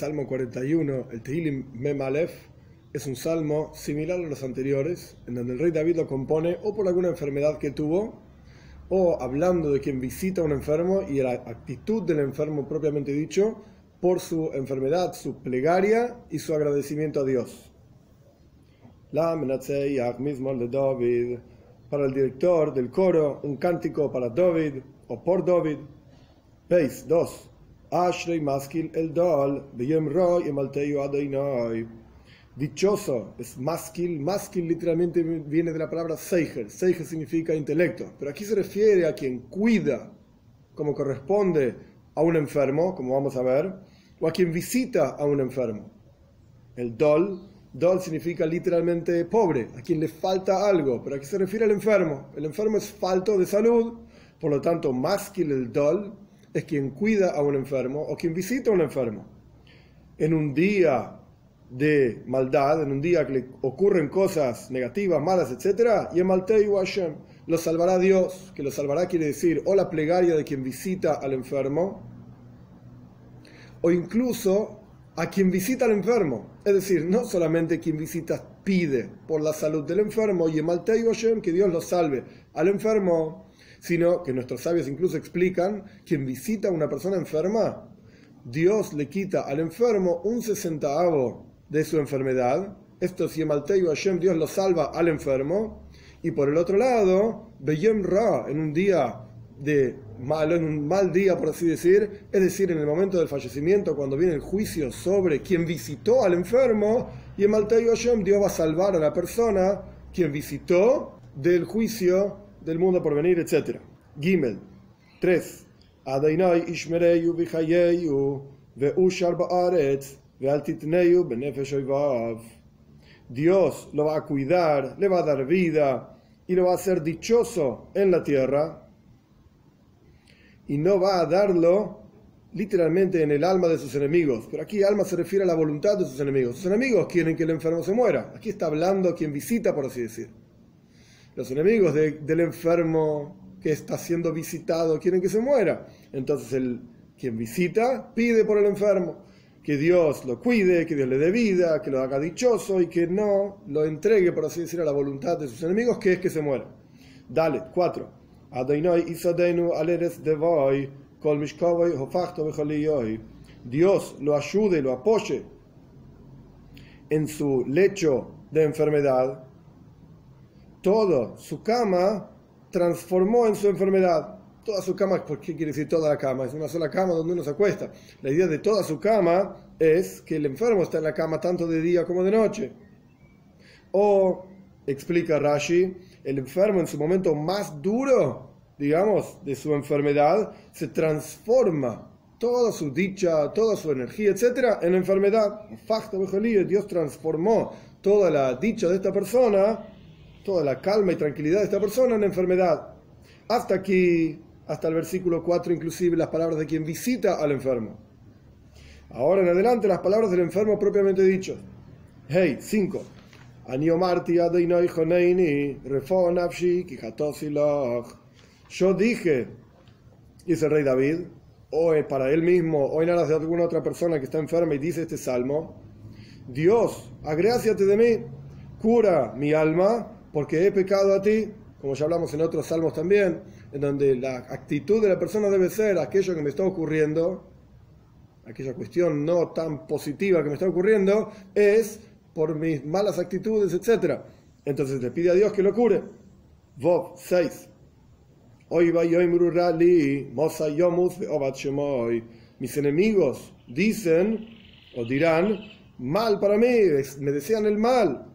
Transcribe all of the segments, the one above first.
Salmo 41, el Tehilim Mem Aleph, es un salmo similar a los anteriores, en donde el rey David lo compone o por alguna enfermedad que tuvo, o hablando de quien visita a un enfermo y la actitud del enfermo propiamente dicho, por su enfermedad, su plegaria y su agradecimiento a Dios. La mismo de David, para el director del coro, un cántico para David o por David. Veis, 2. Ashrei maskil el dal, Dichoso es maskil, maskil literalmente viene de la palabra seiger, seiger significa intelecto, pero aquí se refiere a quien cuida como corresponde a un enfermo, como vamos a ver, o a quien visita a un enfermo. El dol, dol significa literalmente pobre, a quien le falta algo, pero aquí se refiere al enfermo. El enfermo es falto de salud, por lo tanto, maskil el dol es quien cuida a un enfermo o quien visita a un enfermo. En un día de maldad, en un día que le ocurren cosas negativas, malas, etc., y Hashem lo salvará Dios, que lo salvará quiere decir o la plegaria de quien visita al enfermo, o incluso a quien visita al enfermo. Es decir, no solamente quien visita pide por la salud del enfermo, y Hashem, que Dios lo salve al enfermo, sino que nuestros sabios incluso explican, quien visita a una persona enferma, Dios le quita al enfermo un sesentavo de su enfermedad. Esto es Yemalteu Hashem, Dios lo salva al enfermo. Y por el otro lado, Beyem Ra, en un día de malo, en un mal día, por así decir, es decir, en el momento del fallecimiento, cuando viene el juicio sobre quien visitó al enfermo, y en Hashem Dios va a salvar a la persona quien visitó del juicio del mundo por venir, etc. Gimel 3. Adainai ishmereyu vichayeyu ve'ushar ba'aretz Dios lo va a cuidar, le va a dar vida y lo va a hacer dichoso en la tierra y no va a darlo literalmente en el alma de sus enemigos. Pero aquí alma se refiere a la voluntad de sus enemigos. Sus enemigos quieren que el enfermo se muera. Aquí está hablando quien visita, por así decir. Los enemigos del enfermo que está siendo visitado quieren que se muera. Entonces el quien visita pide por el enfermo que Dios lo cuide, que Dios le dé vida, que lo haga dichoso y que no lo entregue, por así decir, a la voluntad de sus enemigos, que es que se muera. Dale, 4. Dios lo ayude, lo apoye en su lecho de enfermedad. Todo su cama transformó en su enfermedad toda su cama, ¿por qué quiere decir toda la cama? Es una sola cama donde uno se acuesta. La idea de toda su cama es que el enfermo está en la cama tanto de día como de noche. O, explica Rashi, el enfermo en su momento más duro, digamos, de su enfermedad, se transforma toda su dicha, toda su energía, etcétera, en enfermedad. Dios transformó toda la dicha de esta persona, toda la calma y tranquilidad de esta persona en enfermedad. Hasta aquí hasta el versículo 4 inclusive las palabras de quien visita al enfermo. Ahora en adelante las palabras del enfermo propiamente dicho. Hey, 5. Yo dije, dice el rey David, o para él mismo, o en aras de alguna otra persona que está enferma y dice este salmo, Dios, agráciate de mí, cura mi alma, porque he pecado a ti, como ya hablamos en otros salmos también, en donde la actitud de la persona debe ser aquello que me está ocurriendo, aquella cuestión no tan positiva que me está ocurriendo, es por mis malas actitudes, etc. Entonces le pide a Dios que lo cure. Vov 6. Mis enemigos dicen o dirán, mal para mí, me desean el mal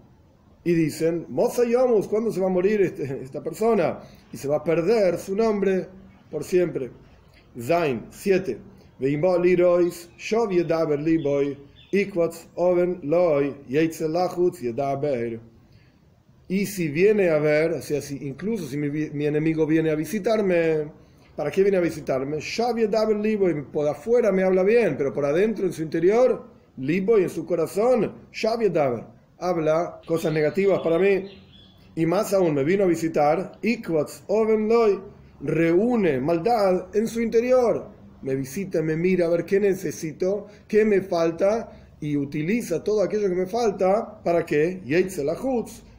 y dicen, Moza Yomus, ¿cuándo se va a morir este, esta persona? Y se va a perder su nombre por siempre. Zain 7. Y si viene a ver, o sea, si, incluso si mi, enemigo viene a visitarme, ¿para qué viene a visitarme? Por afuera me habla bien, pero por adentro, en su interior, Liboy, en su corazón, Daber habla cosas negativas para mí. Y más aún, me vino a visitar, Ikwatz Oven Loy reúne maldad en su interior. me visita, me mira a ver qué necesito, qué me falta y utiliza todo aquello que me falta para que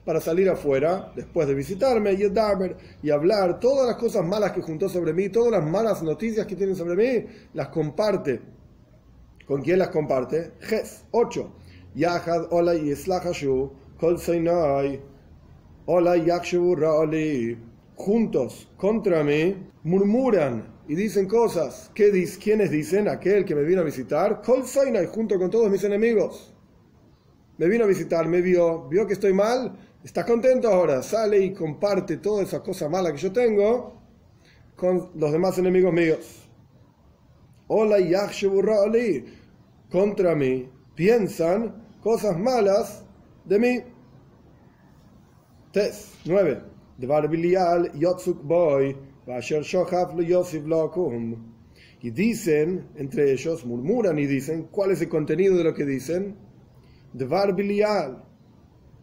para salir afuera después de visitarme y hablar todas las cosas malas que juntó sobre mí, todas las malas noticias que tiene sobre mí, las comparte. ¿Con quién las comparte? Ges 8. Yahad Ola y Kol Ola Ra'ali. Juntos contra mí murmuran y dicen cosas. ¿Qué ¿Quiénes dicen? Aquel que me vino a visitar. Kol y junto con todos mis enemigos. Me vino a visitar, me vio, vio que estoy mal, está contento ahora, sale y comparte todas esas cosas malas que yo tengo con los demás enemigos míos. Hola Ali, contra mí, piensan cosas malas de mí. Tes 9. Yotzuk Boy, y dicen, entre ellos, murmuran y dicen, ¿cuál es el contenido de lo que dicen? Dvar Bilial,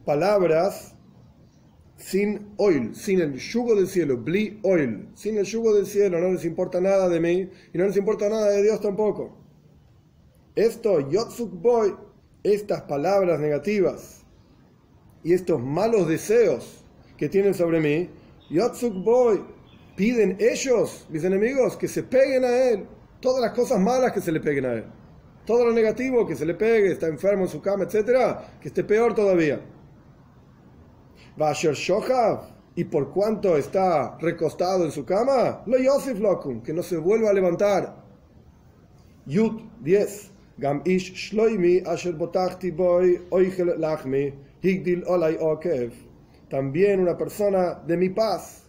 palabras sin oil, sin el yugo del cielo, bli oil, sin el yugo del cielo, no les importa nada de mí y no les importa nada de Dios tampoco. Esto, Yotzuk Boy, estas palabras negativas y estos malos deseos que tienen sobre mí, Yotzuk Boy, piden ellos, mis enemigos, que se peguen a él. Todas las cosas malas que se le peguen a él. Todo lo negativo que se le pegue, está enfermo en su cama, etcétera, que esté peor todavía. Va a ser y por cuanto está recostado en su cama, lo Yosef Lokum, que no se vuelva a levantar. Yud 10. Ish shloimi asher botachti boy oichel lachmi higdil olay okev. También una persona de mi paz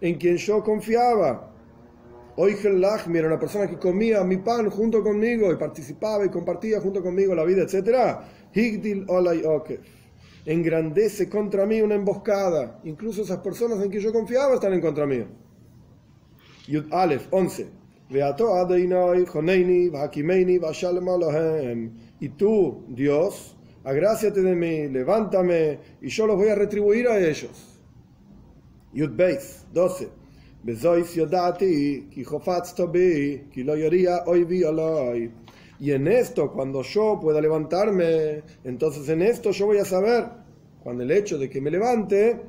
en quien yo confiaba. Oigel Lachmi era una persona que comía mi pan junto conmigo y participaba y compartía junto conmigo la vida, etc. Higdil Olay Engrandece contra mí una emboscada. Incluso esas personas en que yo confiaba están en contra mío. Yud Aleph 11. Y tú, Dios, agráciate de mí, levántame y yo los voy a retribuir a ellos. Yud Beis 12. Y en esto, cuando yo pueda levantarme, entonces en esto yo voy a saber, cuando el hecho de que me levante,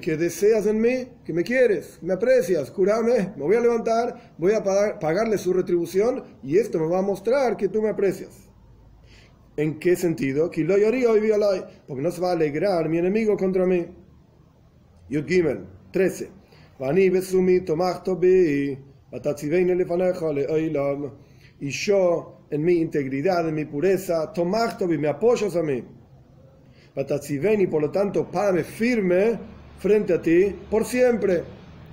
que deseas en mí, que me quieres, me aprecias, curame, me voy a levantar, voy a pagarle su retribución y esto me va a mostrar que tú me aprecias. ¿En qué sentido? Porque no se va a alegrar mi enemigo contra mí. Yud Gimel 13. Y yo, en mi integridad, en mi pureza, me apoyas a mí. Y por lo tanto, párame firme frente a ti por siempre.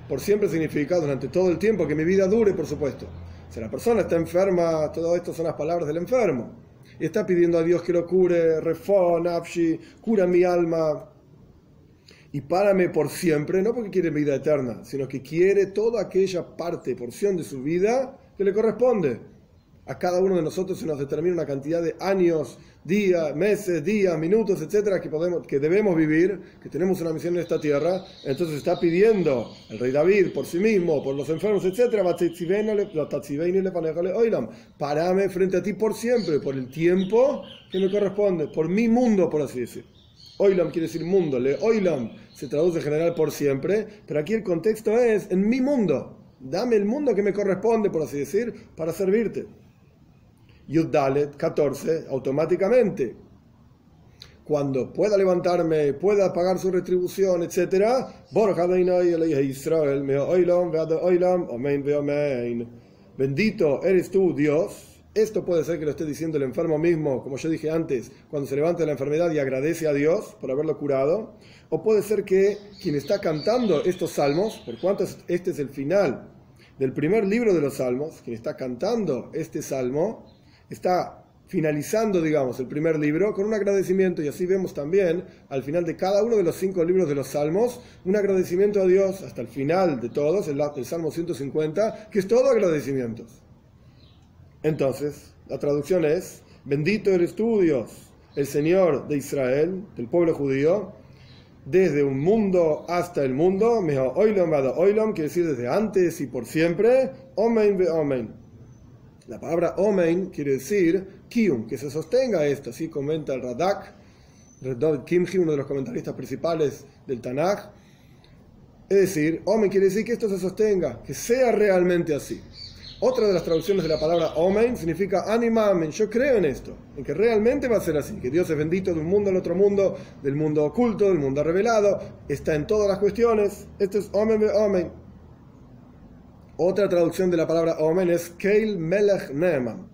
Por siempre significa durante todo el tiempo que mi vida dure, por supuesto. Si la persona está enferma, todo esto son las palabras del enfermo. Y está pidiendo a Dios que lo cure, refon, nafshi, cura mi alma, y párame por siempre, no porque quiere vida eterna, sino que quiere toda aquella parte, porción de su vida que le corresponde. A cada uno de nosotros se nos determina una cantidad de años, días, meses, días, minutos, etcétera, que, podemos, que debemos vivir, que tenemos una misión en esta tierra. Entonces está pidiendo el rey David por sí mismo, por los enfermos, etcétera, parame frente a ti por siempre, por el tiempo que me corresponde, por mi mundo, por así decir. Oilam quiere decir mundo, le Oilam se traduce en general por siempre, pero aquí el contexto es en mi mundo. Dame el mundo que me corresponde, por así decir, para servirte. Yuddalet 14, automáticamente. Cuando pueda levantarme, pueda pagar su retribución, etc. Bendito eres tú, Dios esto puede ser que lo esté diciendo el enfermo mismo, como yo dije antes, cuando se levanta de la enfermedad y agradece a Dios por haberlo curado. O puede ser que quien está cantando estos salmos, por cuanto este es el final del primer libro de los salmos, quien está cantando este salmo, está finalizando, digamos, el primer libro con un agradecimiento. Y así vemos también, al final de cada uno de los cinco libros de los salmos, un agradecimiento a Dios hasta el final de todos, el, Salmo 150, que es todo agradecimientos. Entonces, la traducción es, bendito eres tú Dios, el Señor de Israel, del pueblo judío, desde un mundo hasta el mundo, oilom quiere decir desde antes y por siempre, omen ve omen. La palabra omen quiere decir kium, que se sostenga esto, así comenta el Radak, David Kimchi, uno de los comentaristas principales del Tanakh. Es decir, omen quiere decir que esto se sostenga, que sea realmente así. Otra de las traducciones de la palabra Omen significa animamen. Yo creo en esto, en que realmente va a ser así, que Dios es bendito de un mundo al otro mundo, del mundo oculto, del mundo revelado, está en todas las cuestiones. Esto es Omen be Omen. Otra traducción de la palabra Omen es Keil Melech Neeman.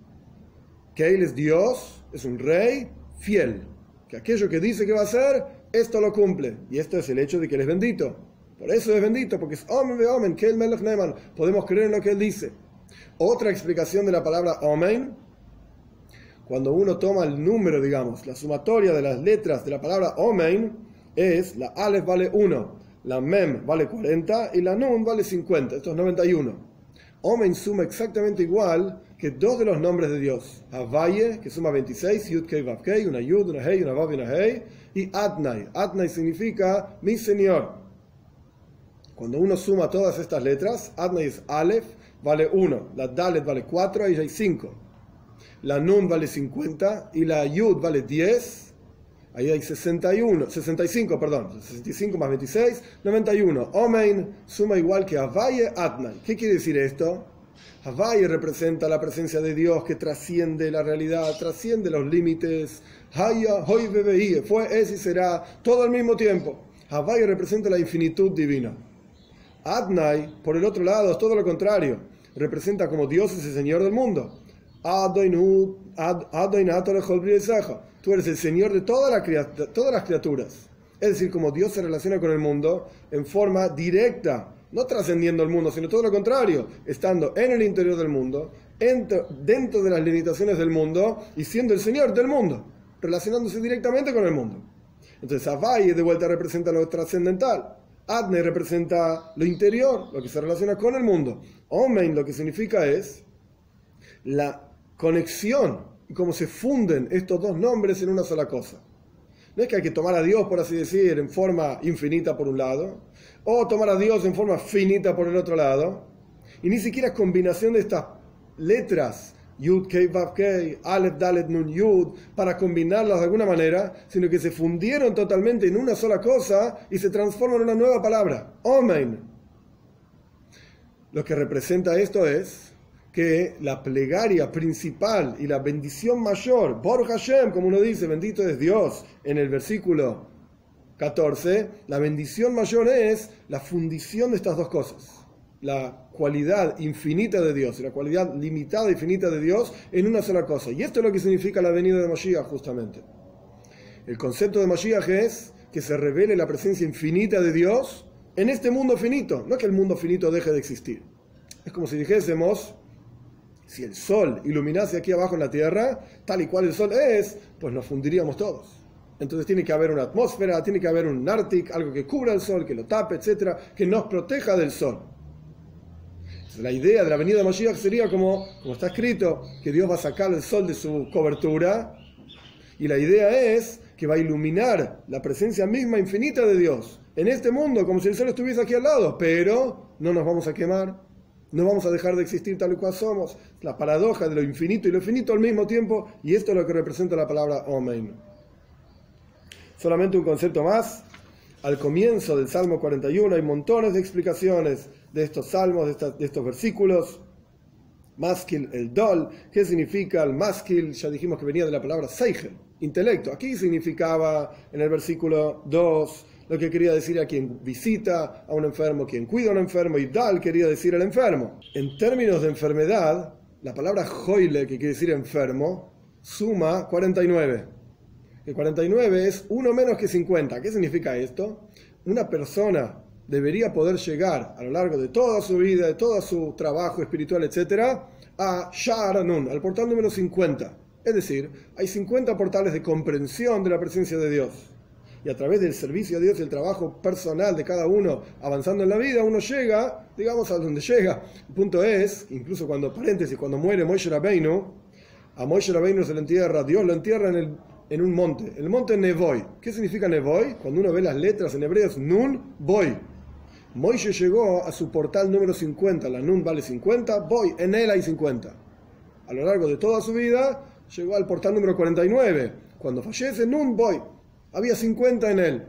Keil es Dios, es un rey fiel, que aquello que dice que va a hacer, esto lo cumple. Y esto es el hecho de que Él es bendito. Por eso es bendito, porque es Omen be Omen, Keil Melech Neeman. Podemos creer en lo que Él dice. Otra explicación de la palabra Omen, cuando uno toma el número, digamos, la sumatoria de las letras de la palabra Omen, es la Aleph vale 1, la Mem vale 40 y la Nun vale 50, esto es 91. Omen suma exactamente igual que dos de los nombres de Dios. Havaye, que suma 26, Yud Kei Vav Kei, una Yud, una Hei, una Vav y una Hei, y Adnai. Adnai significa mi Señor. Cuando uno suma todas estas letras, Adnai es Aleph, vale 1, la Dalet vale 4, ahí hay 5. La Nun vale 50 y la Yud vale 10, ahí hay 61, 65, perdón, 65 más 26, 91. Omein suma igual que Havaye Atnai. ¿Qué quiere decir esto? Havaye representa la presencia de Dios que trasciende la realidad, trasciende los límites. Haya, hoy bebé, fue, es y será, todo al mismo tiempo. Havaye representa la infinitud divina. Adnai, por el otro lado, es todo lo contrario. Representa como Dios es el Señor del mundo. Tú eres el Señor de todas las criaturas. Es decir, como Dios se relaciona con el mundo en forma directa, no trascendiendo el mundo, sino todo lo contrario, estando en el interior del mundo, dentro de las limitaciones del mundo y siendo el Señor del mundo, relacionándose directamente con el mundo. Entonces, Avai de vuelta representa lo trascendental. Adne representa lo interior, lo que se relaciona con el mundo. Omen lo que significa es la conexión y cómo se funden estos dos nombres en una sola cosa. No es que hay que tomar a Dios, por así decir, en forma infinita por un lado, o tomar a Dios en forma finita por el otro lado, y ni siquiera combinación de estas letras Yud, Kei, Vav, Kei, Aleph, Dalet, Nun, Yud, para combinarlas de alguna manera, sino que se fundieron totalmente en una sola cosa y se transforman en una nueva palabra, Omen. Lo que representa esto es que la plegaria principal y la bendición mayor, Bor Hashem, como uno dice, bendito es Dios, en el versículo 14, la bendición mayor es la fundición de estas dos cosas la cualidad infinita de Dios y la cualidad limitada e infinita de Dios en una sola cosa. Y esto es lo que significa la venida de Mashiach justamente. El concepto de Mashiach es que se revele la presencia infinita de Dios en este mundo finito, no que el mundo finito deje de existir. Es como si dijésemos, si el sol iluminase aquí abajo en la tierra, tal y cual el sol es, pues nos fundiríamos todos. Entonces tiene que haber una atmósfera, tiene que haber un Arctic, algo que cubra el sol, que lo tape, etcétera, que nos proteja del sol. La idea de la venida de Mashiach sería como, como está escrito, que Dios va a sacar el sol de su cobertura. Y la idea es que va a iluminar la presencia misma infinita de Dios en este mundo, como si el sol estuviese aquí al lado. Pero no nos vamos a quemar, no vamos a dejar de existir tal y cual somos. La paradoja de lo infinito y lo finito al mismo tiempo. Y esto es lo que representa la palabra Omen. Solamente un concepto más. Al comienzo del Salmo 41 hay montones de explicaciones de estos salmos, de, estos versículos. Maskil, el dol, ¿qué significa el maskil? Ya dijimos que venía de la palabra seichel, intelecto. Aquí significaba en el versículo 2 lo que quería decir a quien visita a un enfermo, quien cuida a un enfermo, y dal quería decir el enfermo. En términos de enfermedad, la palabra joile, que quiere decir enfermo, suma 49. El 49 es uno menos que 50. ¿Qué significa esto? Una persona debería poder llegar a lo largo de toda su vida, de todo su trabajo espiritual, etc., a Sharanun, al portal número 50. Es decir, hay 50 portales de comprensión de la presencia de Dios. Y a través del servicio a Dios y el trabajo personal de cada uno avanzando en la vida, uno llega, digamos, a donde llega. El punto es, incluso cuando, paréntesis, cuando muere Moshe Rabbeinu, a Moshe Rabbeinu se le entierra, Dios lo entierra en el en un monte, el monte Nevoy. ¿Qué significa Nevoy? Cuando uno ve las letras en hebreo es Nun, Boy. Moisés llegó a su portal número 50, la Nun vale 50, Boy, en él hay 50. A lo largo de toda su vida llegó al portal número 49. Cuando fallece, Nun, Boy, había 50 en él.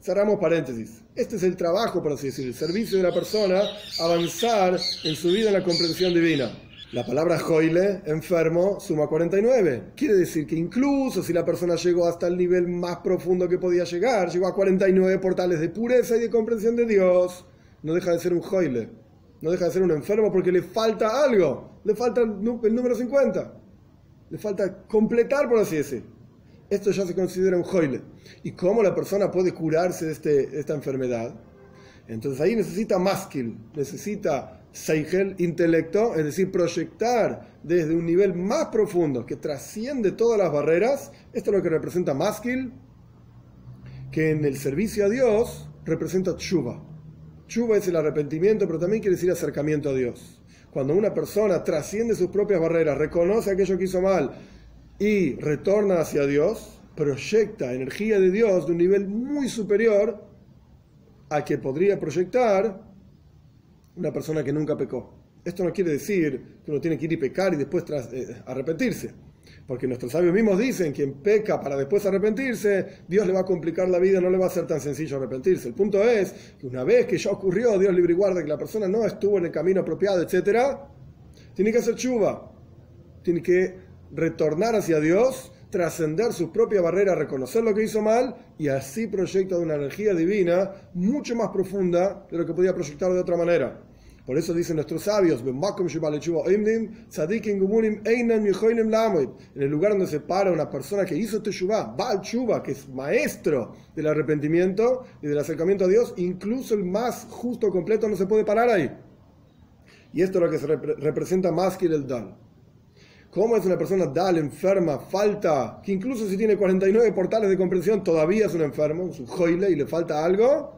Cerramos paréntesis. Este es el trabajo, por así decir, el servicio de la persona, avanzar en su vida en la comprensión divina. La palabra joile, enfermo, suma 49. Quiere decir que incluso si la persona llegó hasta el nivel más profundo que podía llegar, llegó a 49 portales de pureza y de comprensión de Dios, no deja de ser un joile. No deja de ser un enfermo porque le falta algo. Le falta el número 50. Le falta completar, por así decir. Esto ya se considera un joile. ¿Y cómo la persona puede curarse de, este, esta enfermedad? Entonces ahí necesita maskil, necesita seigel, intelecto, es decir, proyectar desde un nivel más profundo que trasciende todas las barreras. Esto es lo que representa maskil, que en el servicio a Dios representa chuba. Chuba es el arrepentimiento, pero también quiere decir acercamiento a Dios. Cuando una persona trasciende sus propias barreras, reconoce aquello que hizo mal, y retorna hacia Dios, proyecta energía de Dios de un nivel muy superior a que podría proyectar una persona que nunca pecó. Esto no quiere decir que uno tiene que ir y pecar y después eh, arrepentirse. Porque nuestros sabios mismos dicen, quien peca para después arrepentirse, Dios le va a complicar la vida, no le va a ser tan sencillo arrepentirse. El punto es que una vez que ya ocurrió, Dios libre y guarda que la persona no estuvo en el camino apropiado, etc., tiene que hacer chuva. Tiene que retornar hacia Dios, trascender su propia barrera, reconocer lo que hizo mal y así proyecta una energía divina mucho más profunda de lo que podía proyectar de otra manera. Por eso dicen nuestros sabios, en el lugar donde se para una persona que hizo Teshuvah, Baal Chuba, que es maestro del arrepentimiento y del acercamiento a Dios, incluso el más justo completo no se puede parar ahí. Y esto es lo que se representa más que el Dal. ¿Cómo es una persona dal, enferma, falta, que incluso si tiene 49 portales de comprensión todavía es un enfermo, es un joile y le falta algo?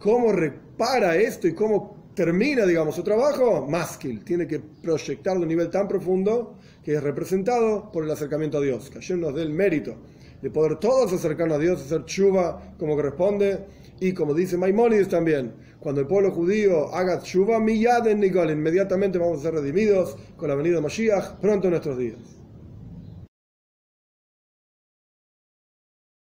¿Cómo repara esto y cómo termina, digamos, su trabajo? Maskil, tiene que proyectarlo a un nivel tan profundo que es representado por el acercamiento a Dios. Que ayer nos dé el mérito de poder todos acercarnos a Dios, hacer chuva como corresponde y como dice Maimonides también, cuando el pueblo judío haga tshuva, miyad en inmediatamente vamos a ser redimidos con la venida de Mashiach pronto en nuestros días.